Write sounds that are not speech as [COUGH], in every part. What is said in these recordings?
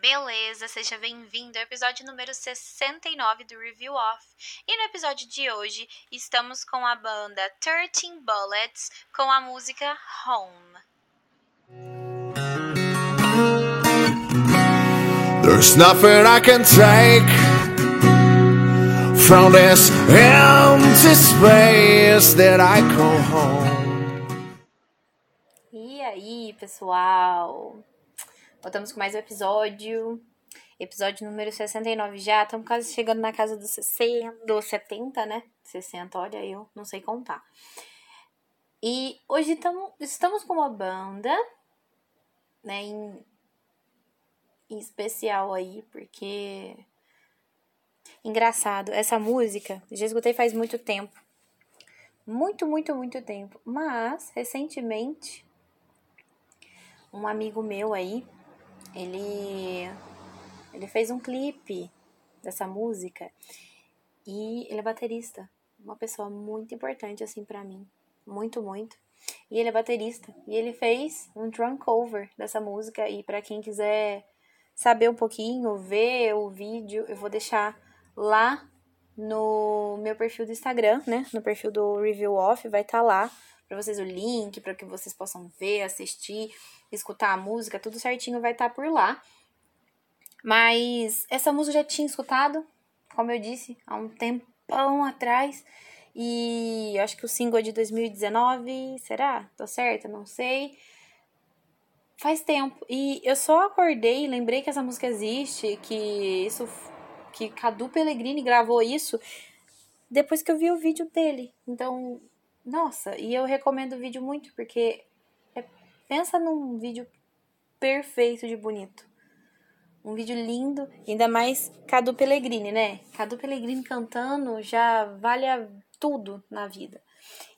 beleza? Seja bem-vindo ao episódio número 69 do Review Off. E no episódio de hoje estamos com a banda 13 Bullets com a música Home. There's nothing I can take from this empty space that I call home. E aí, pessoal? Voltamos com mais um episódio. Episódio número 69 já. Estamos quase chegando na casa dos 60, dos 70, né? 60, olha, eu não sei contar. E hoje tamo, estamos com uma banda, né? Em, em especial aí, porque. Engraçado, essa música já escutei faz muito tempo. Muito, muito, muito tempo. Mas, recentemente, um amigo meu aí, ele ele fez um clipe dessa música e ele é baterista, uma pessoa muito importante assim para mim, muito muito. E ele é baterista. E ele fez um drum cover dessa música. E para quem quiser saber um pouquinho, ver o vídeo, eu vou deixar lá no meu perfil do Instagram, né? No perfil do Review Off, vai estar tá lá para vocês o link, para que vocês possam ver, assistir escutar a música, tudo certinho vai estar tá por lá. Mas essa música eu já tinha escutado, como eu disse, há um tempão atrás. E acho que o single é de 2019, será? Tô certa? Não sei. Faz tempo. E eu só acordei, lembrei que essa música existe, que isso que Cadu Pellegrini gravou isso depois que eu vi o vídeo dele. Então, nossa, e eu recomendo o vídeo muito porque Pensa num vídeo perfeito de bonito. Um vídeo lindo, ainda mais Cadu Pellegrini, né? Cadu Pellegrini cantando já vale tudo na vida.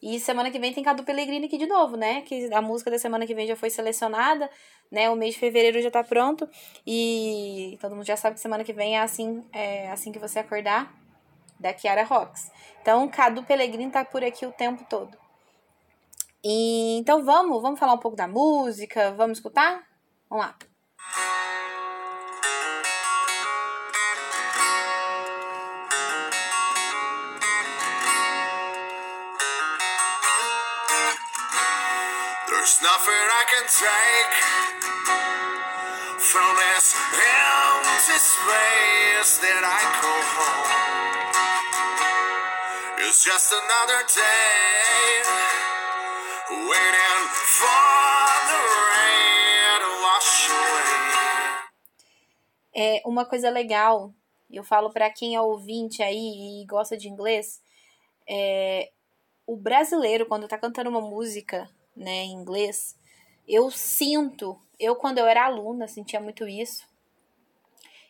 E semana que vem tem Cadu Pellegrini aqui de novo, né? Que a música da semana que vem já foi selecionada, né? O mês de fevereiro já tá pronto. E todo mundo já sabe que semana que vem é assim, é assim que você acordar, da Kiara Rocks. Então, Cadu Pellegrini tá por aqui o tempo todo. E, então vamos, vamos falar um pouco da música, vamos escutar? Vamos lá. There's nothing I can take from this empty space that I call home. It's just another day. É uma coisa legal, eu falo para quem é ouvinte aí e gosta de inglês, é, o brasileiro quando tá cantando uma música, né, em inglês, eu sinto, eu quando eu era aluna sentia muito isso.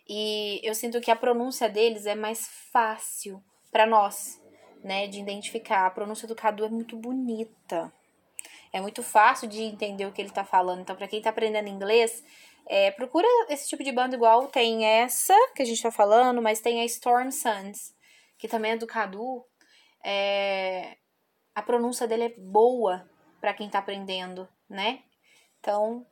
E eu sinto que a pronúncia deles é mais fácil para nós, né, de identificar. A pronúncia do Cadu é muito bonita. É muito fácil de entender o que ele está falando. Então, para quem está aprendendo inglês, é, procura esse tipo de banda igual. Tem essa que a gente está falando, mas tem a Storm Sons, que também é do Cadu. É, a pronúncia dele é boa para quem está aprendendo, né? Então,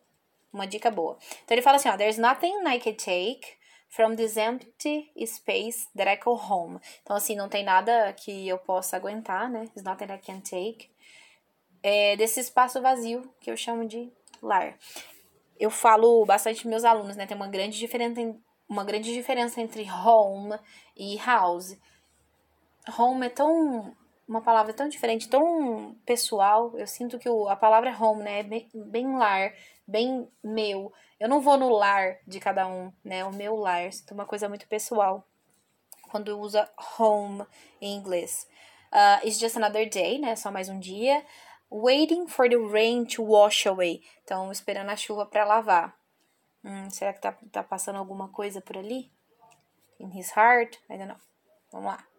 uma dica boa. Então ele fala assim, ó, there's nothing I can take from this empty space that I call home. Então assim, não tem nada que eu possa aguentar, né? There's nothing I can take é, desse espaço vazio que eu chamo de lar. Eu falo bastante meus alunos, né? Tem uma grande diferença, uma grande diferença entre home e house. Home é tão uma palavra tão diferente, tão pessoal. Eu sinto que o, a palavra home, né, é bem, bem lar, bem meu. Eu não vou no lar de cada um, né? O meu lar, sinto uma coisa muito pessoal quando usa home em inglês. Uh, it's just another day, né? Só mais um dia. Waiting for the rain to wash away. Então, esperando a chuva para lavar. Hum, será que tá, tá passando alguma coisa por ali? In his heart? I don't know. Vamos lá.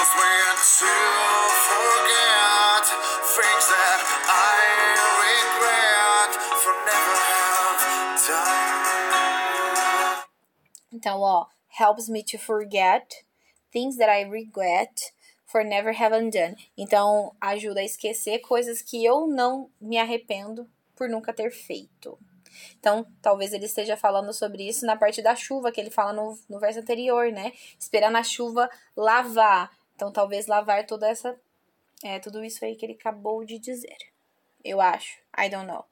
To forget things that I regret for never have done. Então, ó, helps me to forget things that I regret for never have undone. Então, ajuda a esquecer coisas que eu não me arrependo por nunca ter feito. Então, talvez ele esteja falando sobre isso na parte da chuva, que ele fala no, no verso anterior, né? Esperar na chuva lavar. Então, talvez lavar toda essa. É, tudo isso aí que ele acabou de dizer. Eu acho. I don't know.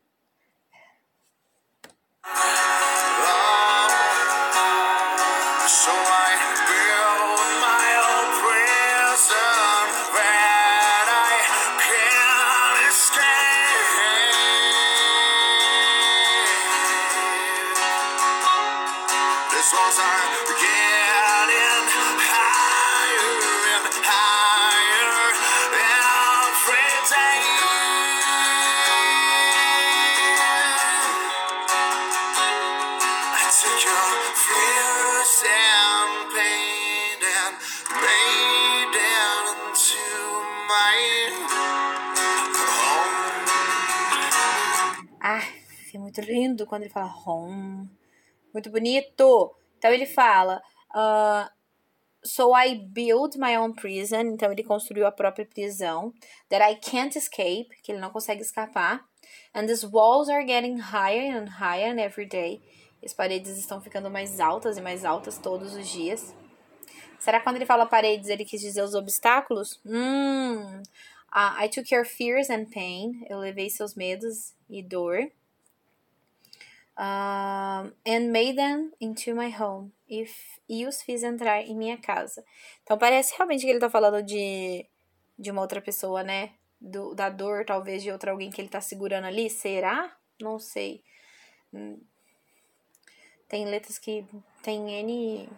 Lindo quando ele fala home. Muito bonito. Então ele fala. ah, so I built my own prison. Então ele construiu a própria prisão. That I can't escape. Que ele não consegue escapar. And these walls are getting higher and higher every day. As paredes estão ficando mais altas e mais altas todos os dias. Será que quando ele fala paredes, ele quis dizer os obstáculos? Hum. Ah, I took your fears and pain. Eu levei seus medos e dor. Um, and made them into my home. If, e os fiz entrar em minha casa. Então parece realmente que ele tá falando de, de uma outra pessoa, né? Do, da dor, talvez, de outra alguém que ele tá segurando ali. Será? Não sei. Hum. Tem letras que tem N.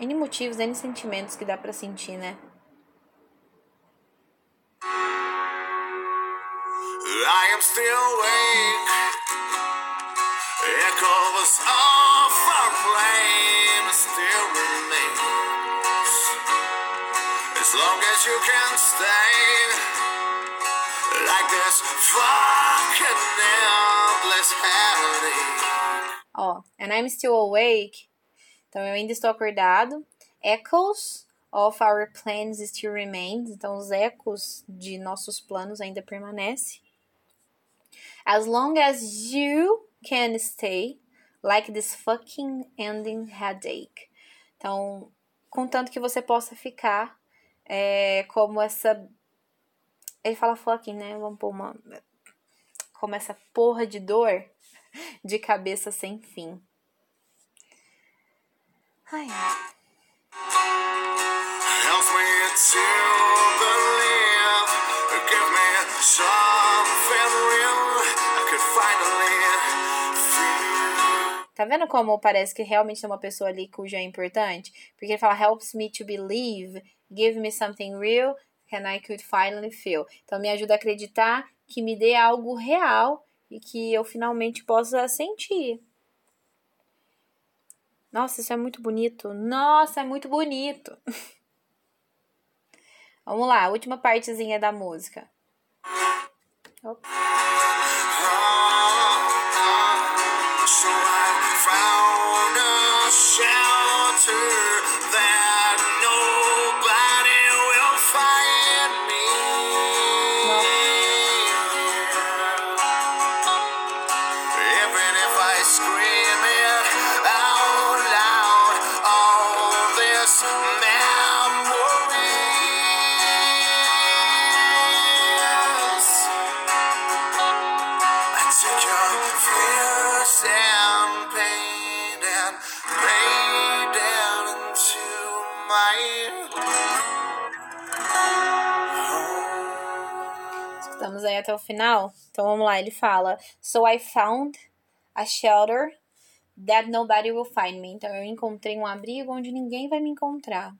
N motivos, N sentimentos que dá pra sentir, né? I am still awake. Ó, and I'm still awake. Então eu ainda estou acordado. Echoes of our plans still remain. Então os ecos de nossos planos ainda permanecem. As long as you can stay like this fucking ending headache. Então, contanto que você possa ficar é, como essa. Ele fala fucking, né? Vamos pôr uma. Como essa porra de dor [LAUGHS] de cabeça sem fim. Ai. Help me. Vendo como parece que realmente tem uma pessoa ali cuja é importante? Porque ele fala helps me to believe, give me something real, and I could finally feel. Então me ajuda a acreditar que me dê algo real e que eu finalmente possa sentir. Nossa, isso é muito bonito. Nossa, é muito bonito. [LAUGHS] Vamos lá, última partezinha da música. Estamos aí até o final. Então vamos lá, ele fala: So I found a shelter that nobody will find me. Então eu encontrei um abrigo onde ninguém vai me encontrar.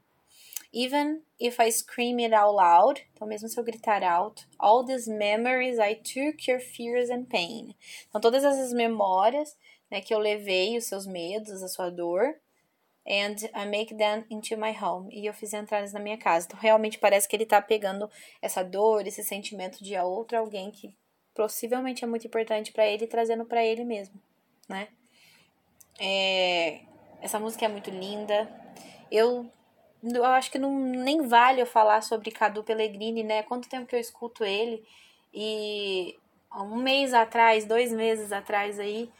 Even if I scream it out loud, então mesmo se eu gritar alto, all these memories I took your fears and pain. Então todas essas memórias, né, que eu levei, os seus medos, a sua dor, and I make them into my home. E eu fiz entrar eles na minha casa. Então realmente parece que ele tá pegando essa dor, esse sentimento de outro alguém que possivelmente é muito importante pra ele trazendo pra ele mesmo, né? É, essa música é muito linda. Eu, eu acho que não nem vale eu falar sobre Cadu Pellegrini, né? Quanto tempo que eu escuto ele e um mês atrás, dois meses atrás aí,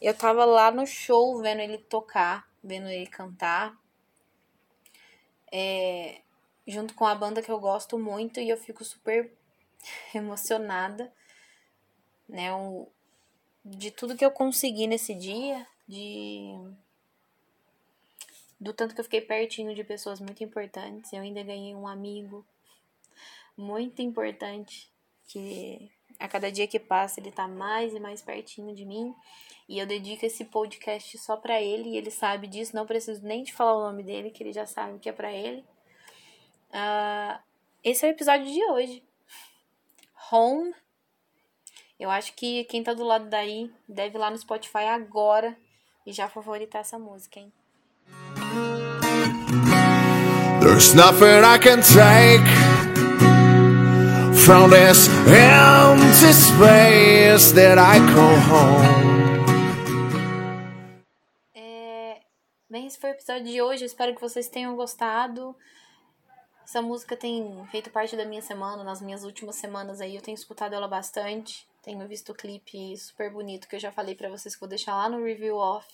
eu tava lá no show vendo ele tocar, vendo ele cantar. É, junto com a banda que eu gosto muito e eu fico super [LAUGHS] emocionada, né? O, de tudo que eu consegui nesse dia, de do tanto que eu fiquei pertinho de pessoas muito importantes. Eu ainda ganhei um amigo muito importante que a cada dia que passa ele tá mais e mais pertinho de mim. E eu dedico esse podcast só para ele, e ele sabe disso, não preciso nem de falar o nome dele, que ele já sabe que é para ele. Uh, esse é o episódio de hoje. Home. Eu acho que quem tá do lado daí deve ir lá no Spotify agora e já favoritar essa música, hein? There's nothing I can take from this empty space that I call home. É, bem, esse foi o episódio de hoje. Eu espero que vocês tenham gostado. Essa música tem feito parte da minha semana, nas minhas últimas semanas aí. Eu tenho escutado ela bastante. Tenho visto o clipe super bonito que eu já falei para vocês que vou deixar lá no review off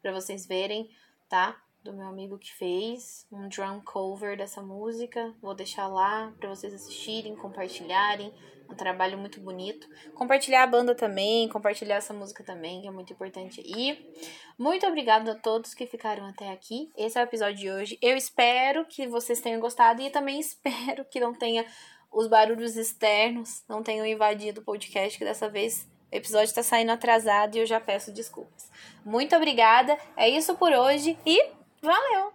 para vocês verem, tá? Do meu amigo que fez, um drum cover dessa música. Vou deixar lá para vocês assistirem, compartilharem. Um trabalho muito bonito. Compartilhar a banda também, compartilhar essa música também, que é muito importante. E muito obrigado a todos que ficaram até aqui. Esse é o episódio de hoje. Eu espero que vocês tenham gostado e também [LAUGHS] espero que não tenha os barulhos externos, não tenham invadido o podcast, que dessa vez o episódio está saindo atrasado e eu já peço desculpas. Muito obrigada. É isso por hoje e Valeu!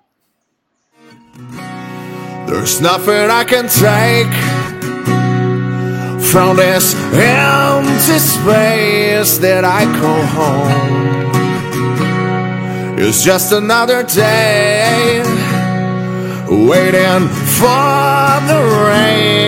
There's nothing I can take from this empty space that I call home. It's just another day waiting for the rain.